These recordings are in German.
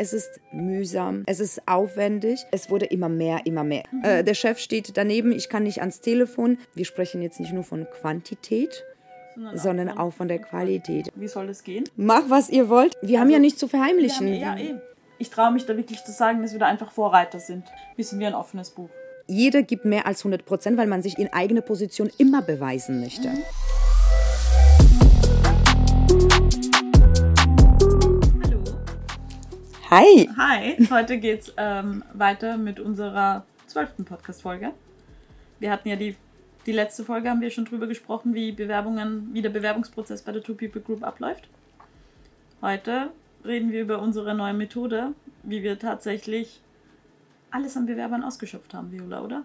Es ist mühsam, es ist aufwendig, es wurde immer mehr, immer mehr. Äh, der Chef steht daneben, ich kann nicht ans Telefon. Wir sprechen jetzt nicht nur von Quantität, sondern auch von der Qualität. Wie soll das gehen? Mach, was ihr wollt. Wir haben ja nichts zu verheimlichen. Ja, ja, eben. Ich traue mich da wirklich zu sagen, dass wir da einfach Vorreiter sind. Wir sind wie ein offenes Buch. Jeder gibt mehr als 100 Prozent, weil man sich in eigene Position immer beweisen möchte. Hallo. Hi! Hi, heute geht's ähm, weiter mit unserer zwölften Podcast-Folge. Wir hatten ja die, die letzte Folge, haben wir schon drüber gesprochen, wie Bewerbungen, wie der Bewerbungsprozess bei der Two People Group abläuft. Heute reden wir über unsere neue Methode, wie wir tatsächlich alles an Bewerbern ausgeschöpft haben, Viola, oder?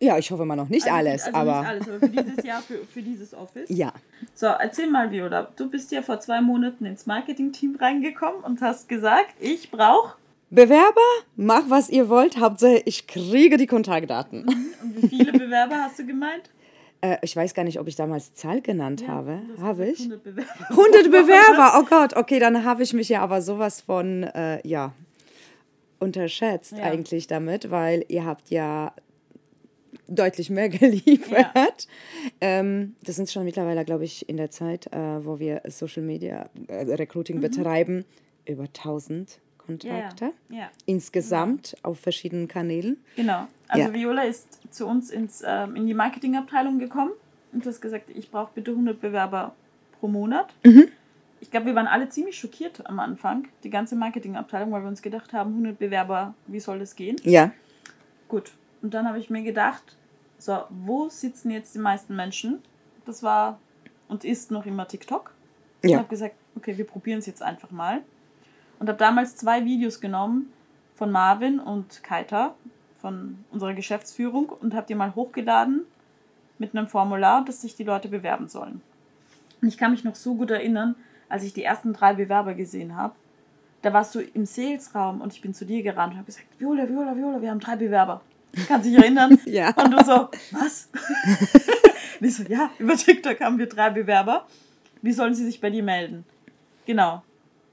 Ja, ich hoffe mal noch nicht Also alles, also aber Nicht alles, aber für dieses Jahr, für, für dieses Office. ja. So, erzähl mal, Viola. Du bist ja vor zwei Monaten ins Marketing-Team reingekommen und hast gesagt, ich brauche. Bewerber, mach was ihr wollt, Hauptsache ich kriege die Kontaktdaten. Und wie viele Bewerber hast du gemeint? Äh, ich weiß gar nicht, ob ich damals Zahl genannt habe. Hast Habe gesagt, ich? 100 Bewerber. 100 Bewerber, oh Gott, okay, dann habe ich mich ja aber sowas von, äh, ja, unterschätzt Ja. eigentlich damit, weil ihr habt ja deutlich mehr geliefert. Ähm, das sind schon mittlerweile, glaube ich, in der Zeit, äh, wo wir Social Media äh, Recruiting betreiben, über 1000 Kontakte. Ja, ja. Insgesamt auf verschiedenen Kanälen. Genau. Also Ja. Viola ist zu uns ins, ähm, in die Marketingabteilung gekommen und du hast gesagt, ich brauche bitte 100 Bewerber pro Monat. Mhm. Ich glaube, wir waren alle ziemlich schockiert am Anfang, die ganze Marketingabteilung, weil wir uns gedacht haben, 100 Bewerber, wie soll das gehen? Ja, Gut. Und dann habe ich mir gedacht, so, wo sitzen jetzt die meisten Menschen? Das war und ist noch immer TikTok. Ich Ja. habe gesagt, okay, wir probieren es jetzt einfach mal. Und habe damals zwei Videos genommen von Marvin und Kaita von unserer Geschäftsführung und habe die mal hochgeladen mit einem Formular, dass sich die Leute bewerben sollen. Und ich kann mich noch so gut erinnern, als ich die ersten drei Bewerber gesehen habe. Da warst du im Salesraum und ich bin zu dir gerannt und habe gesagt, Viola, Viola, Viola, wir haben drei Bewerber. Kannst du dich erinnern? Ja. Und du so, was? und ich so, ja, über TikTok haben wir drei Bewerber. Wie sollen sie sich bei dir melden? Genau.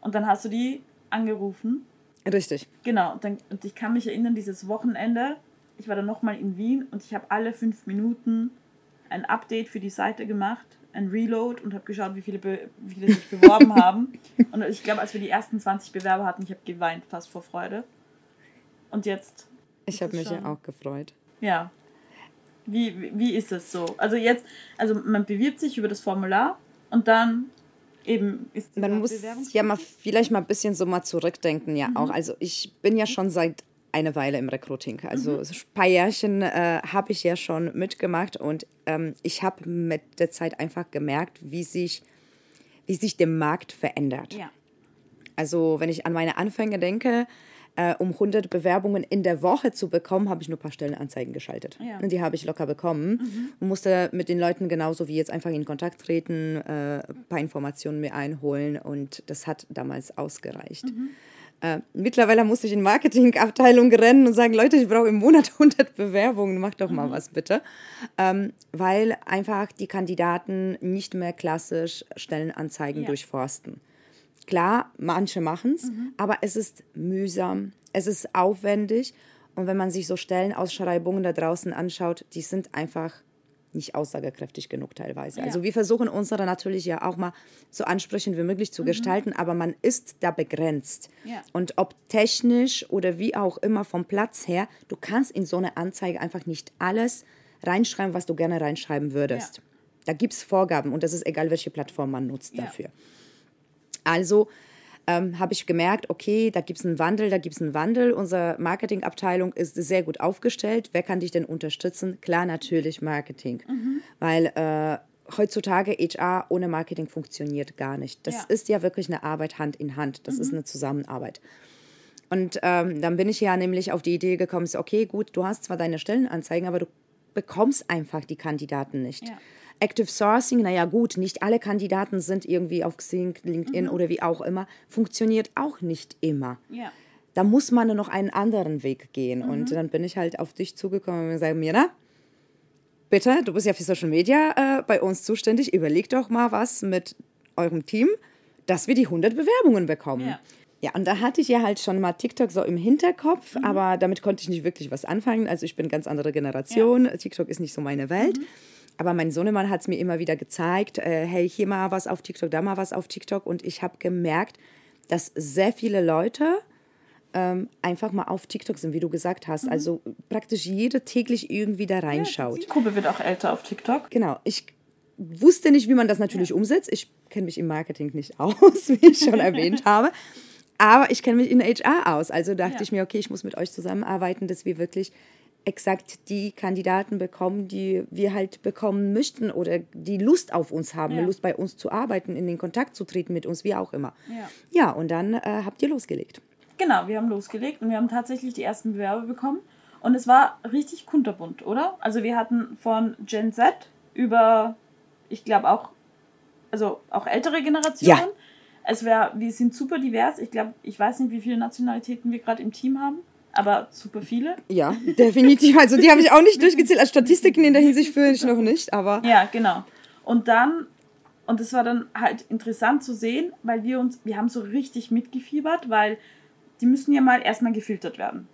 Und dann hast du die angerufen. richtig. Genau. Und, dann, und ich kann mich erinnern, dieses Wochenende, ich war dann nochmal in Wien und ich habe alle fünf Minuten ein Update für die Seite gemacht, ein Reload und habe geschaut, wie viele, wie viele sich beworben haben. Und ich glaube, als wir die ersten 20 Bewerber hatten, ich habe geweint fast vor Freude. Und jetzt, Ich habe mich ja auch gefreut. ja. Wie, wie- ist es so? Also jetzt, also man bewirbt sich über das Formular und dann eben ist Man muss ja mal vielleicht mal ein bisschen so mal zurückdenken, ja auch. Also ich bin ja schon seit einer Weile im Recruiting. Also ein paar Jährchen äh, habe ich ja schon mitgemacht und ähm, ich habe mit der Zeit einfach gemerkt, wie sich, wie sich der Markt verändert. Ja. Also wenn ich an meine Anfänge denke, äh, um 100 Bewerbungen in der Woche zu bekommen, habe ich nur ein paar Stellenanzeigen geschaltet. Ja. Und die habe ich locker bekommen und musste mit den Leuten genauso wie jetzt einfach in Kontakt treten, äh, ein paar Informationen mir einholen und das hat damals ausgereicht. Äh, mittlerweile muss ich in Marketingabteilung rennen und sagen, Leute, ich brauche im Monat 100 Bewerbungen, macht doch mal was bitte. Ähm, weil einfach die Kandidaten nicht mehr klassisch Stellenanzeigen Ja. durchforsten. Klar, manche machen es, aber es ist mühsam, es ist aufwendig. Und wenn man sich so Stellenausschreibungen da draußen anschaut, die sind einfach nicht aussagekräftig genug teilweise. Ja. Also wir versuchen unsere natürlich ja auch mal so ansprechend wie möglich zu gestalten, aber man ist da begrenzt. Ja. Und ob technisch oder wie auch immer vom Platz her, du kannst in so eine Anzeige einfach nicht alles reinschreiben, was du gerne reinschreiben würdest. Ja. Da gibt es Vorgaben und das ist egal, welche Plattform man nutzt dafür. Also ähm, habe ich gemerkt, okay, da gibt es einen Wandel, da gibt es einen Wandel. Unsere Marketingabteilung ist sehr gut aufgestellt. Wer kann dich denn unterstützen? Klar, natürlich Marketing. Weil äh, heutzutage HR ohne Marketing funktioniert gar nicht. Das Ja. ist ja wirklich eine Arbeit Hand in Hand. Das ist eine Zusammenarbeit. Und ähm, dann bin ich ja nämlich auf die Idee gekommen, okay, gut, du hast zwar deine Stellenanzeigen, aber du bekommst einfach die Kandidaten nicht. Ja. Active Sourcing, naja gut, nicht alle Kandidaten sind irgendwie auf Xing, LinkedIn oder wie auch immer, funktioniert auch nicht immer. Ja. Da muss man noch einen anderen Weg gehen. Und dann bin ich halt auf dich zugekommen und gesagt, Mira, bitte, du bist ja für Social Media äh, bei uns zuständig, überleg doch mal was mit eurem Team, dass wir die 100 Bewerbungen bekommen. Ja. Ja, und da hatte ich ja halt schon mal TikTok so im Hinterkopf, mhm. aber damit konnte ich nicht wirklich was anfangen. Also ich bin ganz andere Generation. Ja. TikTok ist nicht so meine Welt. Mhm. Aber mein Sohnemann hat es mir immer wieder gezeigt, äh, hey, hier mal was auf TikTok, da mal was auf TikTok. Und ich habe gemerkt, dass sehr viele Leute ähm, einfach mal auf TikTok sind, wie du gesagt hast. Mhm. Also praktisch jeder täglich irgendwie da reinschaut. Ja, die Gruppe wird auch älter auf TikTok. Genau. Ich wusste nicht, wie man das natürlich ja. umsetzt. Ich kenne mich im Marketing nicht aus, wie ich schon erwähnt habe. Aber ich kenne mich in HR aus. Also dachte ja. ich mir, okay, ich muss mit euch zusammenarbeiten, dass wir wirklich exakt die Kandidaten bekommen, die wir halt bekommen möchten oder die Lust auf uns haben, ja. Lust bei uns zu arbeiten, in den Kontakt zu treten mit uns, wie auch immer. Ja, ja und dann äh, habt ihr losgelegt. Genau, wir haben losgelegt und wir haben tatsächlich die ersten Bewerber bekommen. Und es war richtig kunterbunt, oder? Also wir hatten von Gen Z über, ich glaube auch, also auch ältere Generationen. Ja. Es wär, wir sind super divers. Ich glaube, ich weiß nicht, wie viele Nationalitäten wir gerade im Team haben, aber super viele. Ja, definitiv. Also die habe ich auch nicht durchgezählt. Als Statistiken in der Hinsicht führe ich noch nicht, aber. Ja, genau. Und dann, und es war dann halt interessant zu sehen, weil wir uns, wir haben so richtig mitgefiebert, weil die müssen ja mal erstmal gefiltert werden.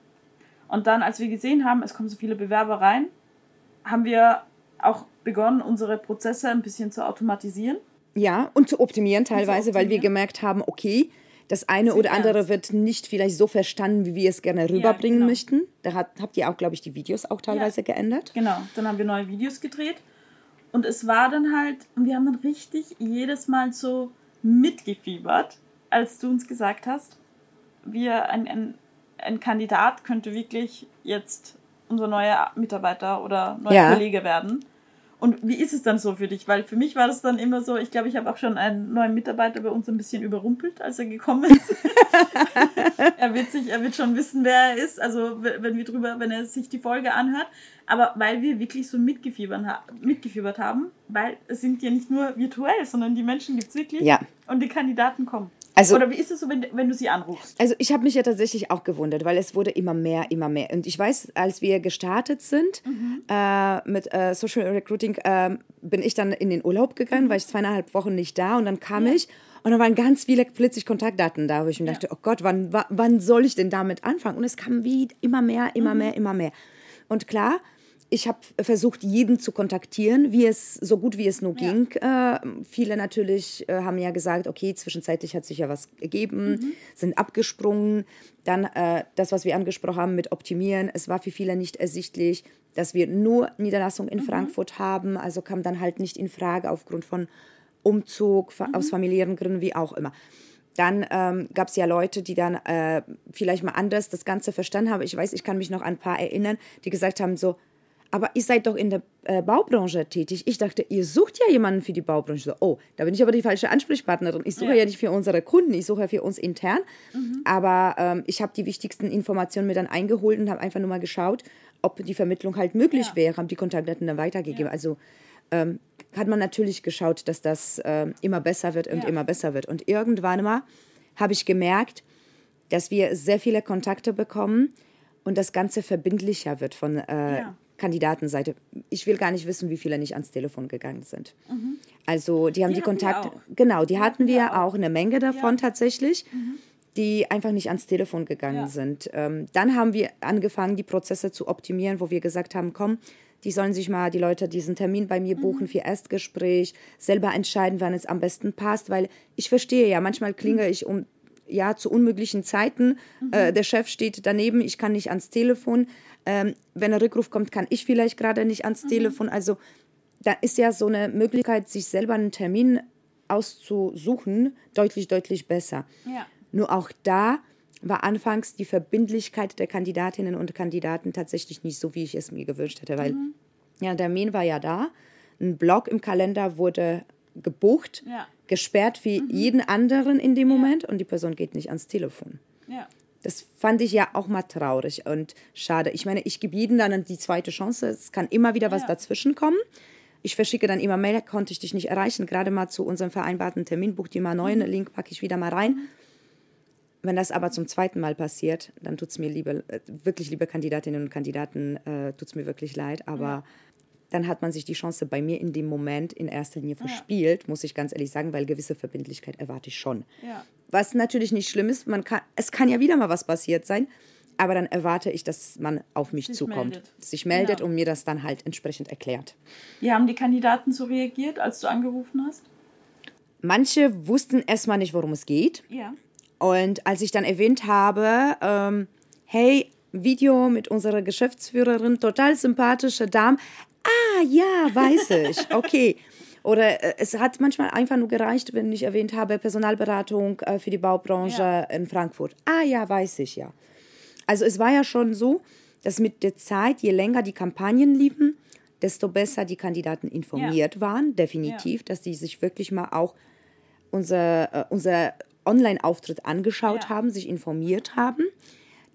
Und dann, als wir gesehen haben, es kommen so viele Bewerber rein, haben wir auch begonnen, unsere Prozesse ein bisschen zu automatisieren. Ja, und zu optimieren teilweise, zu optimieren. weil wir gemerkt haben, okay, das eine oder andere wird nicht vielleicht so verstanden, wie wir es gerne rüberbringen ja, genau. möchten. Da hat, habt ihr auch, glaube ich, die Videos auch teilweise ja. geändert. Genau, dann haben wir neue Videos gedreht. Und es war dann halt, und wir haben dann richtig jedes Mal so mitgefiebert, als du uns gesagt hast, wir, ein, ein, ein Kandidat könnte wirklich jetzt unser neuer Mitarbeiter oder neuer ja. Kollege werden. Und wie ist es dann so für dich? Weil für mich war das dann immer so, ich glaube, ich habe auch schon einen neuen Mitarbeiter bei uns ein bisschen überrumpelt, als er gekommen ist. er wird sich, er wird schon wissen, wer er ist, also wenn wir drüber, wenn er sich die Folge anhört. Aber weil wir wirklich so mitgefiebert, mitgefiebert haben, weil es sind ja nicht nur virtuell, sondern die Menschen gibt es wirklich ja. und die Kandidaten kommen. Also, Oder wie ist es so, wenn, wenn du sie anrufst? Also ich habe mich ja tatsächlich auch gewundert, weil es wurde immer mehr, immer mehr. Und ich weiß, als wir gestartet sind mhm. äh, mit äh, Social Recruiting, äh, bin ich dann in den Urlaub gegangen, mhm. war ich zweieinhalb Wochen nicht da und dann kam ja. ich und da waren ganz viele plötzlich Kontaktdaten da, wo ich mir ja. dachte, oh Gott, wann, wann soll ich denn damit anfangen? Und es kam wie immer mehr, immer mhm. mehr, immer mehr. Und klar, ich habe versucht, jeden zu kontaktieren, wie es so gut wie es nur ja. ging. Äh, viele natürlich äh, haben ja gesagt, okay, zwischenzeitlich hat sich ja was gegeben, mhm. sind abgesprungen. Dann äh, das, was wir angesprochen haben mit Optimieren, es war für viele nicht ersichtlich, dass wir nur Niederlassung in mhm. Frankfurt haben. Also kam dann halt nicht in Frage aufgrund von Umzug, mhm. aus familiären Gründen, wie auch immer. Dann ähm, gab es ja Leute, die dann äh, vielleicht mal anders das Ganze verstanden haben. Ich weiß, ich kann mich noch an ein paar erinnern, die gesagt haben so, aber ihr seid doch in der äh, Baubranche tätig. Ich dachte, ihr sucht ja jemanden für die Baubranche. So, oh, da bin ich aber die falsche Ansprechpartnerin. Ich suche ja, ja nicht für unsere Kunden, ich suche ja für uns intern. Mhm. Aber ähm, ich habe die wichtigsten Informationen mir dann eingeholt und habe einfach nur mal geschaut, ob die Vermittlung halt möglich ja. wäre, haben die Kontaktdaten dann weitergegeben. Ja. Also ähm, hat man natürlich geschaut, dass das äh, immer besser wird und immer besser wird. Und irgendwann mal habe ich gemerkt, dass wir sehr viele Kontakte bekommen und das Ganze verbindlicher wird von äh, Kandidatenseite. Ich will gar nicht wissen, wie viele nicht ans Telefon gegangen sind. Mhm. Also die haben die, die Kontakte, genau, die, die hatten wir auch. auch. eine Menge davon ja. tatsächlich. Mhm. die einfach nicht ans Telefon gegangen ja. sind. Ähm, dann haben wir angefangen, die Prozesse zu optimieren, wo wir gesagt haben, komm, die sollen sich mal, die Leute, diesen Termin bei mir buchen mhm. für Erstgespräch, selber entscheiden, wann es am besten passt, weil ich verstehe ja, manchmal klinge mhm. ich um ja zu unmöglichen Zeiten. Mhm. Äh, der Chef steht daneben, ich kann nicht ans Telefon. Ähm, wenn ein Rückruf kommt, kann ich vielleicht gerade nicht ans mhm. Telefon. Also da ist ja so eine Möglichkeit, sich selber einen Termin auszusuchen, deutlich, deutlich besser. Ja. Nur auch da war anfangs die Verbindlichkeit der Kandidatinnen und Kandidaten tatsächlich nicht so, wie ich es mir gewünscht hätte, weil mhm. ja, der Termin war ja da, ein Block im Kalender wurde gebucht, ja. Gesperrt wie mhm. jeden anderen in dem Moment und die Person geht nicht ans Telefon. Ja. Das fand ich ja auch mal traurig und schade. Ich meine, ich gebe jedem dann die zweite Chance. Es kann immer wieder was ja. dazwischen kommen. Ich verschicke dann immer Mail, konnte ich dich nicht erreichen. Gerade mal zu unserem vereinbarten Termin, buch dir mal neuen, mhm. Link packe ich wieder mal rein. Mhm. Wenn das aber zum zweiten Mal passiert, dann tut es mir liebe, äh, wirklich liebe Kandidatinnen und Kandidaten, äh, tut es mir wirklich leid. Aber dann hat man sich die Chance bei mir in dem Moment in erster Linie verspielt, muss ich ganz ehrlich sagen, weil gewisse Verbindlichkeit erwarte ich schon. Ja. Was natürlich nicht schlimm ist, man kann, es kann ja wieder mal was passiert sein, aber dann erwarte ich, dass man auf mich Sich zukommt, meldet. sich meldet Genau. und mir das dann halt entsprechend erklärt. Wie haben die Kandidaten so reagiert, als du angerufen hast? Manche wussten erstmal nicht, worum es geht. Ja. Und als ich dann erwähnt habe, ähm, hey, Video mit unserer Geschäftsführerin, total sympathische Dame. Ja, weiß ich. Okay. Oder äh, es hat manchmal einfach nur gereicht, wenn ich erwähnt habe, Personalberatung äh, für die Baubranche Ja. in Frankfurt. Ah, ja, weiß ich ja. Also es war ja schon so, dass mit der Zeit, je länger die Kampagnen liefen, desto besser die Kandidaten informiert waren, definitiv, dass die sich wirklich mal auch unser, äh, unser Online-Auftritt angeschaut Ja. haben, sich informiert haben.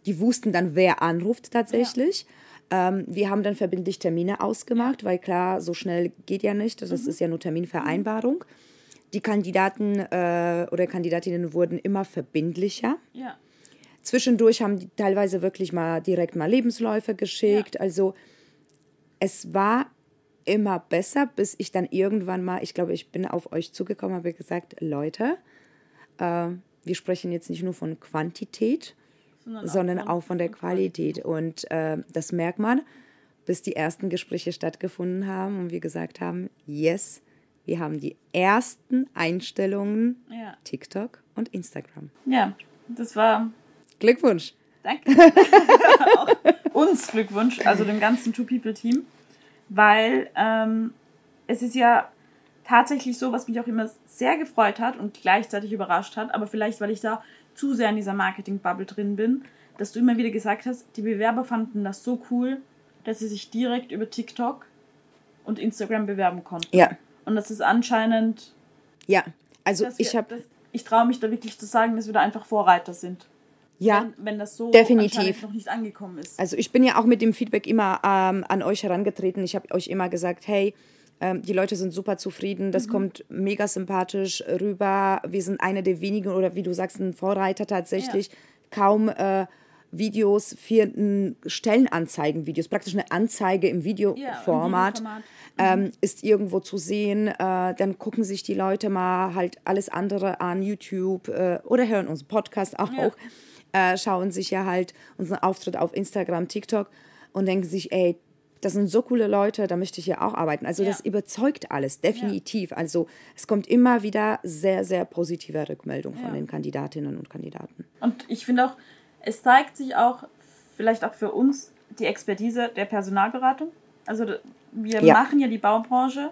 Die wussten dann, wer anruft tatsächlich. Ähm, wir haben dann verbindlich Termine ausgemacht, weil klar, so schnell geht ja nicht. Das ist ja nur Terminvereinbarung. Die Kandidaten äh, oder Kandidatinnen wurden immer verbindlicher. Ja. Zwischendurch haben die teilweise wirklich mal direkt mal Lebensläufe geschickt. Also es war immer besser, bis ich dann irgendwann mal, ich glaube, ich bin auf euch zugekommen, habe gesagt, Leute, äh, wir sprechen jetzt nicht nur von Quantität, Sondern, auch von der Qualität. Und äh, das merkt man, bis die ersten Gespräche stattgefunden haben und wir gesagt haben, yes, wir haben die ersten Einstellungen Ja. TikTok und Instagram. ja, das war. Glückwunsch. Danke. uns Glückwunsch, also dem ganzen Two-People-Team. Weil ähm, es ist ja tatsächlich so, was mich auch immer sehr gefreut hat und gleichzeitig überrascht hat, aber vielleicht, weil ich da zu sehr in dieser Marketing-Bubble drin bin, dass du immer wieder gesagt hast, die Bewerber fanden das so cool, dass sie sich direkt über TikTok und Instagram bewerben konnten. Ja, Und das ist anscheinend ja. Also ich habe, ich traue mich da wirklich zu sagen, dass wir da einfach Vorreiter sind. ja, Wenn, wenn das so definitiv. noch nicht angekommen ist. Also ich bin ja auch mit dem Feedback immer ähm, an euch herangetreten. Ich habe euch immer gesagt, hey, ähm, die Leute sind super zufrieden, das kommt mega sympathisch rüber. Wir sind eine der wenigen oder wie du sagst, ein Vorreiter tatsächlich. Kaum äh, Videos für ein Stellenanzeigen-Videos, praktisch eine Anzeige im Videoformat. Videoformat. ähm, ist irgendwo zu sehen. Äh, dann gucken sich die Leute mal halt alles andere an YouTube äh, oder hören unseren Podcast auch. Ja. Äh, schauen sich ja halt unseren Auftritt auf Instagram, TikTok und denken sich, ey, das sind so coole Leute, da möchte ich ja auch arbeiten. Also Ja. das überzeugt alles, definitiv. Also es kommt immer wieder sehr, sehr positive Rückmeldung von Ja. den Kandidatinnen und Kandidaten. Und ich finde auch, es zeigt sich auch, vielleicht auch für uns, die Expertise der Personalberatung. Also wir Ja. machen ja die Baubranche.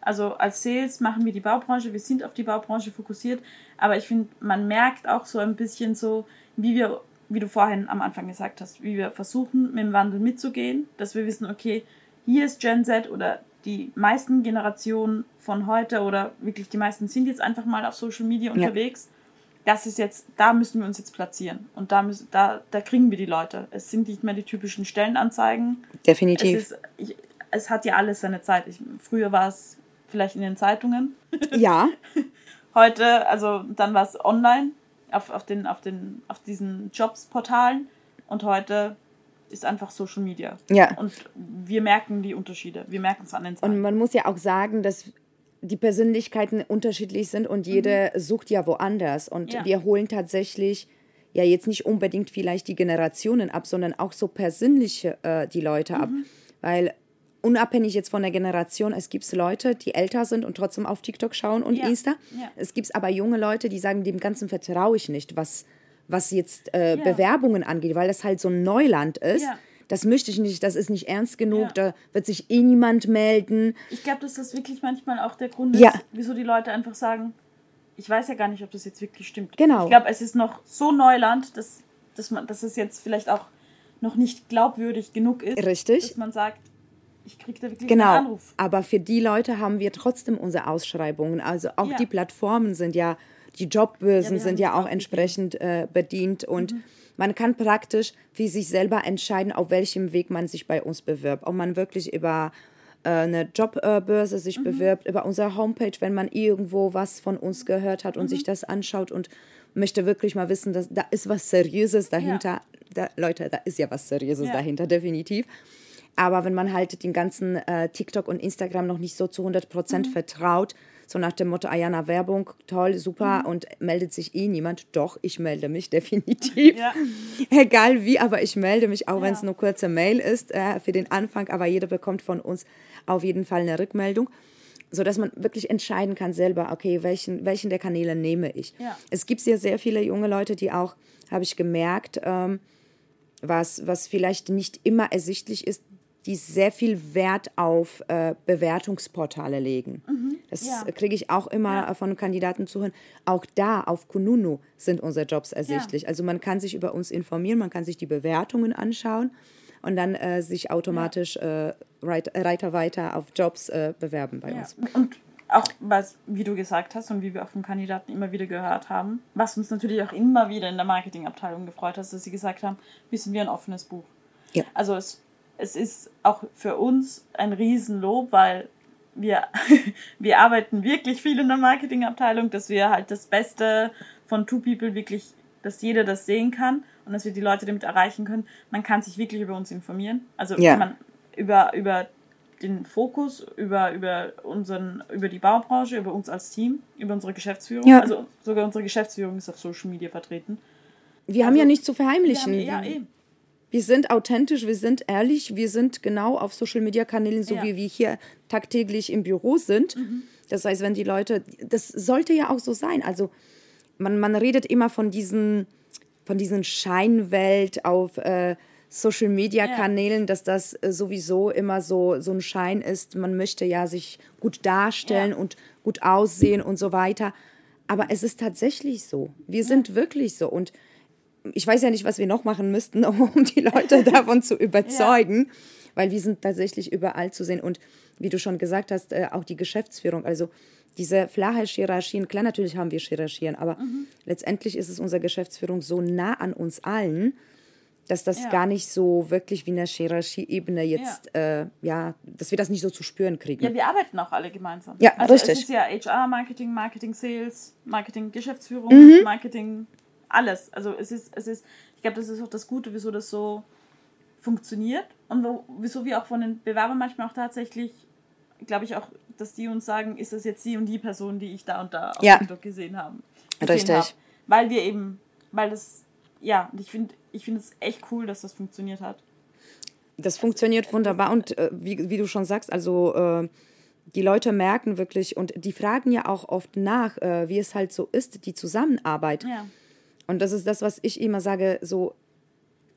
Also als Sales machen wir die Baubranche, wir sind auf die Baubranche fokussiert, aber ich finde, man merkt auch so ein bisschen so, wie wir, wie du vorhin am Anfang gesagt hast, wie wir versuchen, mit dem Wandel mitzugehen, dass wir wissen, okay, hier ist Gen Z oder die meisten Generationen von heute oder wirklich die meisten sind jetzt einfach mal auf Social Media unterwegs das ist jetzt, da müssen wir uns jetzt platzieren. Und da, müssen, da, da kriegen wir die Leute. Es sind nicht mehr die typischen Stellenanzeigen. Es, Definitiv. ist, ich, es hat ja alles seine Zeit. Ich, früher war es vielleicht in den Zeitungen. ja, Heute, also dann war es online auf, auf, den, auf, den, auf diesen Jobsportalen. Und heute ist einfach Social Media. ja. Und wir merken die Unterschiede. Wir merken es an den Und Zahlen. man muss ja auch sagen, dass die Persönlichkeiten unterschiedlich sind und jede sucht ja woanders. Und Ja. wir holen tatsächlich ja jetzt nicht unbedingt vielleicht die Generationen ab, sondern auch so persönliche äh, die Leute ab. Weil unabhängig jetzt von der Generation, es gibt Leute, die älter sind und trotzdem auf TikTok schauen und Ja. Insta. Ja. Es gibt aber junge Leute, die sagen, dem Ganzen vertraue ich nicht, was, was jetzt äh, Ja. Bewerbungen angeht, weil das halt so ein Neuland ist. Das möchte ich nicht, das ist nicht ernst genug, da wird sich eh niemand melden. Ich glaube, dass das wirklich manchmal auch der Grund Ja. ist, wieso die Leute einfach sagen, ich weiß ja gar nicht, ob das jetzt wirklich stimmt. Genau. Ich glaube, es ist noch so Neuland, dass, dass, man, dass es jetzt vielleicht auch noch nicht glaubwürdig genug ist, Richtig. dass man sagt, ich kriege da wirklich Genau. einen Anruf. Aber für die Leute haben wir trotzdem unsere Ausschreibungen. Also auch Ja. die Plattformen sind ja, die Jobbörsen Ja, sind ja auch entsprechend äh, bedient und Mhm. man kann praktisch für sich selber entscheiden, auf welchem Weg man sich bei uns bewirbt. Ob man wirklich über äh, eine Jobbörse Mhm. sich bewirbt, über unsere Homepage, wenn man irgendwo was von uns gehört hat und Mhm. sich das anschaut und möchte wirklich mal wissen, dass da ist was Seriöses dahinter. Da, Leute, da ist ja was Seriöses Ja. dahinter, definitiv. Aber wenn man halt den ganzen äh, TikTok und Instagram noch nicht so zu 100 Prozent mhm. vertraut, so nach dem Motto, Ayana Werbung, toll, super, mhm. und meldet sich eh niemand. Doch, ich melde mich definitiv. Ja. Egal wie, aber ich melde mich, auch ja. wenn es nur kurze Mail ist äh, für den Anfang, aber jeder bekommt von uns auf jeden Fall eine Rückmeldung sodass man wirklich entscheiden kann selber, okay, welchen, welchen der Kanäle nehme ich. Ja. Es gibt ja sehr viele junge Leute, die auch, habe ich gemerkt, ähm, was, was vielleicht nicht immer ersichtlich ist, die sehr viel Wert auf äh, Bewertungsportale legen. Mhm, das ja. kriege ich auch immer ja. von Kandidaten zu hören. Auch da auf Kununu sind unsere Jobs ersichtlich. Ja. Also man kann sich über uns informieren, man kann sich die Bewertungen anschauen und dann äh, sich automatisch äh, Reiter weiter auf Jobs äh, bewerben bei uns. Und auch was, wie du gesagt hast und wie wir auch von Kandidaten immer wieder gehört haben, was uns natürlich auch immer wieder in der Marketingabteilung gefreut hat, dass sie gesagt haben, wir sind wie ein offenes Buch. Ja. Also es es ist auch für uns ein Riesenlob, weil wir, wir arbeiten wirklich viel in der Marketingabteilung, dass wir halt das Beste von Two People wirklich, dass jeder das sehen kann und dass wir die Leute damit erreichen können. Man kann sich wirklich über uns informieren. Also ja. man über, über den Fokus, über, über, unseren, über die Baubranche, über uns als Team, über unsere Geschäftsführung. Ja. Also sogar unsere Geschäftsführung ist auf Social Media vertreten. Wir also, haben ja nichts zu verheimlichen. Haben, ja, eben wir sind authentisch, wir sind ehrlich, wir sind genau auf Social Media Kanälen, so ja. wie wir hier tagtäglich im Büro sind. Mhm. Das heißt, wenn die Leute, das sollte ja auch so sein. Also man, man redet immer von diesen, von diesen Scheinwelt auf äh, Social Media Kanälen, ja. dass das äh, sowieso immer so, so ein Schein ist. Man möchte ja sich gut darstellen ja. und gut aussehen und so weiter. Aber es ist tatsächlich so. Wir sind wirklich so. Und ich weiß ja nicht, was wir noch machen müssten, um die Leute davon zu überzeugen, ja. weil wir sind tatsächlich überall zu sehen. Und wie du schon gesagt hast, äh, auch die Geschäftsführung, also diese flache Hierarchien, klar, natürlich haben wir Hierarchien, aber mhm. letztendlich ist es unsere Geschäftsführung so nah an uns allen, dass das ja. gar nicht so wirklich wie eine Hierarchieebene jetzt, ja. Äh, ja, dass wir das nicht so zu spüren kriegen. Ja, wir arbeiten auch alle gemeinsam. Ja, also richtig. Es ist ja HR, Marketing, Marketing, Sales, Marketing, Geschäftsführung, mhm. Marketing, alles. Also es ist, es ist, ich glaube, das ist auch das Gute, wieso das so funktioniert und wo, wieso wir auch von den Bewerbern manchmal auch tatsächlich, glaube ich auch, dass die uns sagen, ist das jetzt die und die Person, die ich da und da auf ja. TikTok gesehen habe. Richtig. Hab. Weil wir eben, weil das, ja, ich finde ich finde es echt cool, dass das funktioniert hat. Das funktioniert wunderbar und äh, wie, wie du schon sagst, also äh, die Leute merken wirklich und die fragen ja auch oft nach, äh, wie es halt so ist, die Zusammenarbeit. Ja. Und das ist das, was ich immer sage, so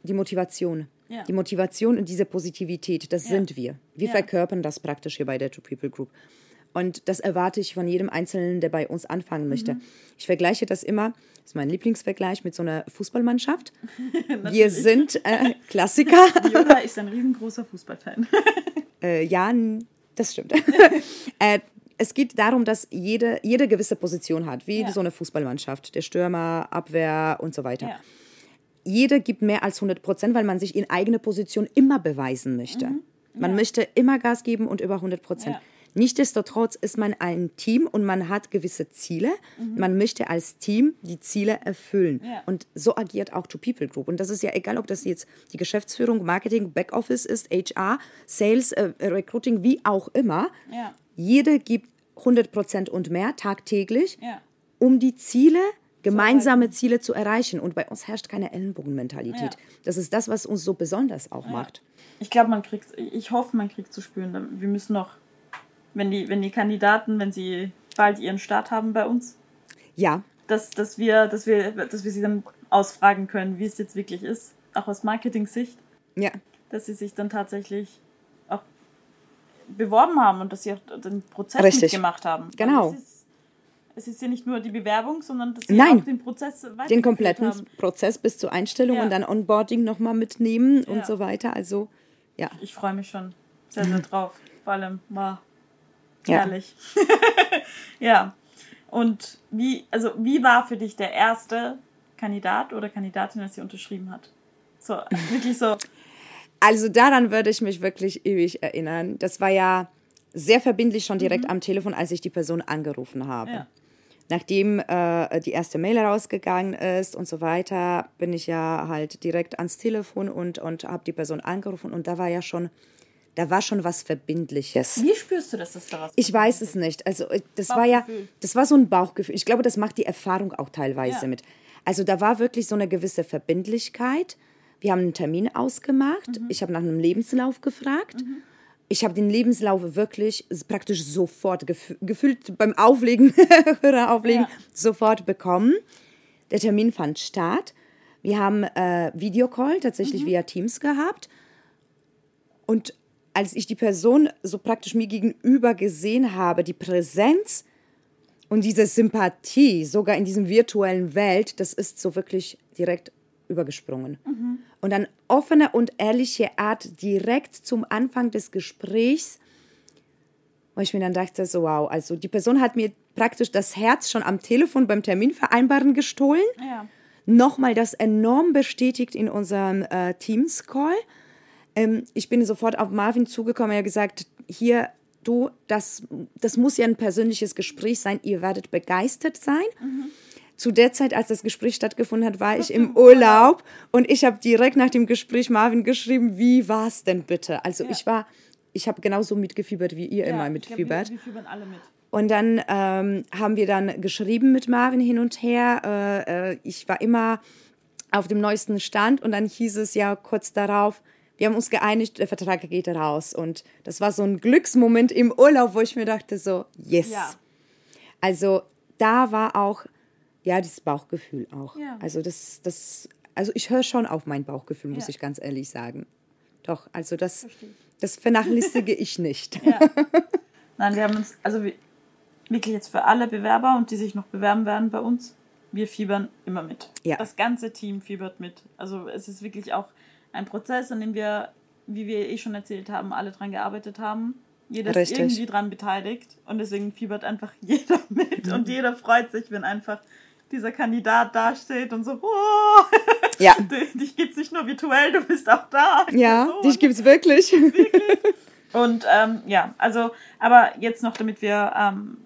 die Motivation. Ja. Die Motivation und diese Positivität, das ja. sind wir. Wir ja. verkörpern das praktisch hier bei der Two People Group. Und das erwarte ich von jedem Einzelnen, der bei uns anfangen möchte. Mhm. Ich vergleiche das immer, das ist mein Lieblingsvergleich mit so einer Fußballmannschaft. wir sind äh, Klassiker. Viola ist ein riesengroßer Fußballfan. äh, ja, das stimmt. äh, es geht darum, dass jede, jede gewisse Position hat, wie ja. so eine Fußballmannschaft, der Stürmer, Abwehr und so weiter. Ja. Jede gibt mehr als 100 Prozent, weil man sich in eigene Position immer beweisen möchte. Mhm. Man möchte immer Gas geben und über 100 Prozent. Nichtsdestotrotz ist man ein Team und man hat gewisse Ziele. Mhm. Man möchte als Team die Ziele erfüllen. Ja. Und so agiert auch Two People Group. Und das ist ja egal, ob das jetzt die Geschäftsführung, Marketing, Backoffice ist, HR, Sales, äh, Recruiting, wie auch immer. Ja. Jede gibt 100 Prozent und mehr tagtäglich, ja. um die Ziele, gemeinsame Ziele zu erreichen. Und bei uns herrscht keine Ellenbogenmentalität. Ja. Das ist das, was uns so besonders auch ja. macht. Ich glaube, man kriegt, ich hoffe, man kriegt zu spüren. Wir müssen noch, wenn die, wenn die Kandidaten, wenn sie bald ihren Start haben bei uns, ja. dass, dass, wir, dass, wir, dass wir sie dann ausfragen können, wie es jetzt wirklich ist, auch aus Marketing-Sicht. Ja. Dass sie sich dann tatsächlich beworben haben und dass sie auch den Prozess Richtig. mitgemacht haben. Genau. Es ist, es ist, ja nicht nur die Bewerbung, sondern dass sie Nein. auch den Prozess Den kompletten haben. Prozess bis zur Einstellung ja. und dann Onboarding nochmal mitnehmen ja. und so weiter. Also, ja. Ich freue mich schon sehr, sehr drauf. Vor allem war herrlich. Ja. ja. Und wie, also wie war für dich der erste Kandidat oder Kandidatin, als sie unterschrieben hat? So, wirklich so. Also daran würde ich mich wirklich ewig erinnern. Das war ja sehr verbindlich schon direkt mhm. am Telefon, als ich die Person angerufen habe. Ja. Nachdem äh, die erste Mail rausgegangen ist und so weiter, bin ich ja halt direkt ans Telefon und, und habe die Person angerufen und da war ja schon da war schon was Verbindliches. Wie spürst du, dass das da was Ich weiß es nicht. Also äh, das war ja, das war so ein Bauchgefühl. Ich glaube, das macht die Erfahrung auch teilweise Ja. mit. Also da war wirklich so eine gewisse Verbindlichkeit. Wir haben einen Termin ausgemacht. Mhm. Ich habe nach einem Lebenslauf gefragt. Ich habe den Lebenslauf wirklich praktisch sofort gef gefühlt beim Auflegen, Hörer auflegen, Ja. sofort bekommen. Der Termin fand statt. Wir haben äh, Videocall tatsächlich via Teams gehabt. Und als ich die Person so praktisch mir gegenüber gesehen habe, die Präsenz und diese Sympathie, sogar in diesem virtuellen Welt, das ist so wirklich direkt übergesprungen. Und dann offene und ehrliche Art direkt zum Anfang des Gesprächs, wo ich mir dann dachte, so wow, also die Person hat mir praktisch das Herz schon am Telefon beim Terminvereinbaren gestohlen Ja. nochmal das enorm bestätigt in unserem äh, Teams-Call. Ähm, ich bin sofort auf Marvin zugekommen. Er hat gesagt, hier, du, das, das muss ja ein persönliches Gespräch sein. Ihr werdet begeistert sein. Zu der Zeit, als das Gespräch stattgefunden hat, war ich im Urlaub und ich habe direkt nach dem Gespräch Marvin geschrieben, wie war es denn bitte? Also Ja. ich war, ich habe genauso mitgefiebert, wie ihr immer ich glaub, mitfiebert. Wir, wir alle mit. Und dann ähm, haben wir dann geschrieben mit Marvin hin und her. Äh, äh, ich war immer auf dem neuesten Stand und dann hieß es ja kurz darauf, wir haben uns geeinigt, der Vertrag geht raus. Und das war so ein Glücksmoment im Urlaub, wo ich mir dachte so, yes. Ja. Also da war auch, ja, dieses Bauchgefühl auch. Ja. Also das, das, also ich höre schon auf mein Bauchgefühl, muss Ja. ich ganz ehrlich sagen. Doch, also das, Verstehe das vernachlässige ich nicht. Nein, wir haben uns, also wir, wirklich jetzt für alle Bewerber und die sich noch bewerben werden bei uns, wir fiebern immer mit. Ja. Das ganze Team fiebert mit. Also es ist wirklich auch ein Prozess, an dem wir, wie wir eh schon erzählt haben, alle dran gearbeitet haben. Jeder ist Richtig. irgendwie dran beteiligt und deswegen fiebert einfach jeder mit Mhm. und jeder freut sich, wenn einfach dieser Kandidat dasteht und so, oh, Ja. dich gibt's nicht nur virtuell, du bist auch da. Ja, Person. dich gibt's wirklich. Und ähm, ja, also, aber jetzt noch, damit wir, ähm,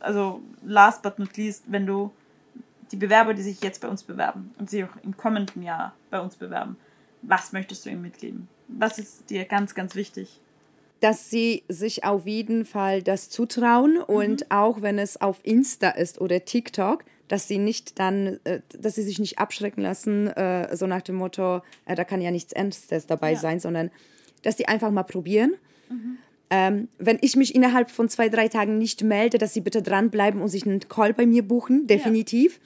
also last but not least, wenn du die Bewerber, die sich jetzt bei uns bewerben und sich auch im kommenden Jahr bei uns bewerben, was möchtest du ihnen mitgeben? Was ist dir ganz, ganz wichtig? dass sie sich auf jeden Fall das zutrauen und auch wenn es auf Insta ist oder TikTok, dass sie nicht dann, äh, dass sie sich nicht abschrecken lassen, äh, so nach dem Motto, äh, da kann ja nichts Ernstes dabei Ja. sein, sondern dass die einfach mal probieren. Ähm, wenn ich mich innerhalb von zwei, drei Tagen nicht melde, dass sie bitte dranbleiben und sich einen Call bei mir buchen, definitiv.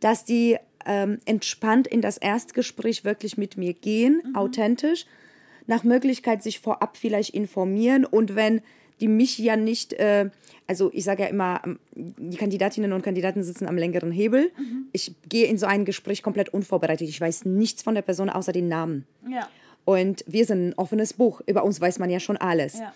Dass die ähm, entspannt in das Erstgespräch wirklich mit mir gehen, authentisch nach Möglichkeit sich vorab vielleicht informieren und wenn die mich ja nicht, äh, also ich sage ja immer, ähm, die Kandidatinnen und Kandidaten sitzen am längeren Hebel. Ich gehe in so ein Gespräch komplett unvorbereitet. Ich weiß nichts von der Person außer den Namen. Ja. Und wir sind ein offenes Buch. Über uns weiß man ja schon alles. Ja.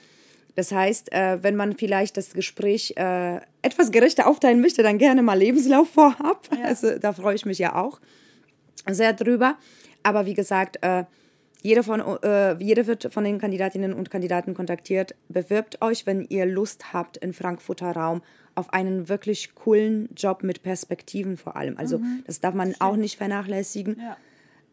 Das heißt, äh, wenn man vielleicht das Gespräch äh, etwas gerechter aufteilen möchte, dann gerne mal Lebenslauf vorab. Ja. Also da freue ich mich ja auch sehr drüber. Aber wie gesagt, äh, jeder, von, äh, jeder wird von den Kandidatinnen und Kandidaten kontaktiert. Bewirbt euch, wenn ihr Lust habt, im Frankfurter Raum auf einen wirklich coolen Job mit Perspektiven vor allem. Also das darf man auch nicht vernachlässigen Ja.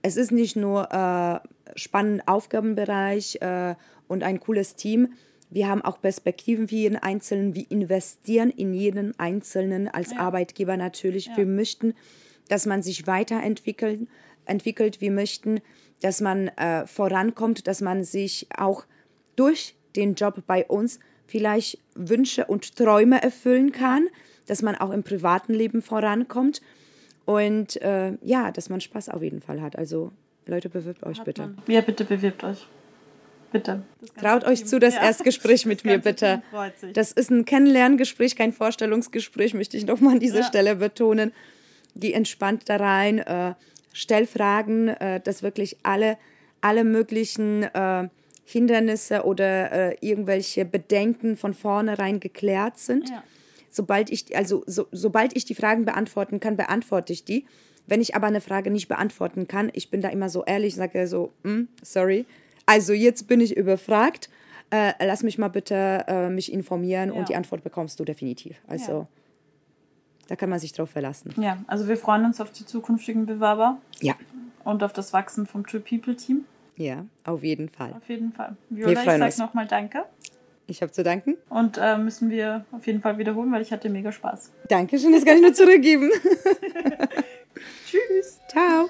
es ist nicht nur äh, spannender Aufgabenbereich äh, und ein cooles Team. Wir haben auch Perspektiven für jeden Einzelnen. Wir investieren in jeden Einzelnen als Arbeitgeber natürlich. Wir möchten, dass man sich weiterentwickelt. Entwickelt. Wir möchten, dass man äh, vorankommt, dass man sich auch durch den Job bei uns vielleicht Wünsche und Träume erfüllen kann, dass man auch im privaten Leben vorankommt. Und äh, ja, dass man Spaß auf jeden Fall hat. Also Leute, bewirbt euch bitte. Man- Ja, bitte bewirbt euch. Bitte. Traut euch zu, das Ja. Erstgespräch mit Das mir bitte. Das ist ein Kennenlerngespräch, kein Vorstellungsgespräch, möchte ich nochmal an dieser Ja. Stelle betonen. Geh entspannt da rein, äh, stell Fragen, äh, dass wirklich alle, alle möglichen äh, Hindernisse oder äh, irgendwelche Bedenken von vornherein geklärt sind. Ja. Sobald ich, also so, sobald ich die Fragen beantworten kann, beantworte ich die. Wenn ich aber eine Frage nicht beantworten kann, ich bin da immer so ehrlich, sage so, "Mm, sorry. Also jetzt bin ich überfragt. Äh, lass mich mal bitte äh, mich informieren Ja. und die Antwort bekommst du definitiv. Also Ja. da kann man sich drauf verlassen. ja, also wir freuen uns auf die zukünftigen Bewerber Ja, und auf das Wachsen vom True People Team. Ja, auf jeden Fall. Auf jeden Fall. Viola, ich sag nochmal Danke. Ich habe zu danken. Und äh, müssen wir auf jeden Fall wiederholen, weil ich hatte mega Spaß. Dankeschön, das kann ich nur zurückgeben. Tschüss. Ciao.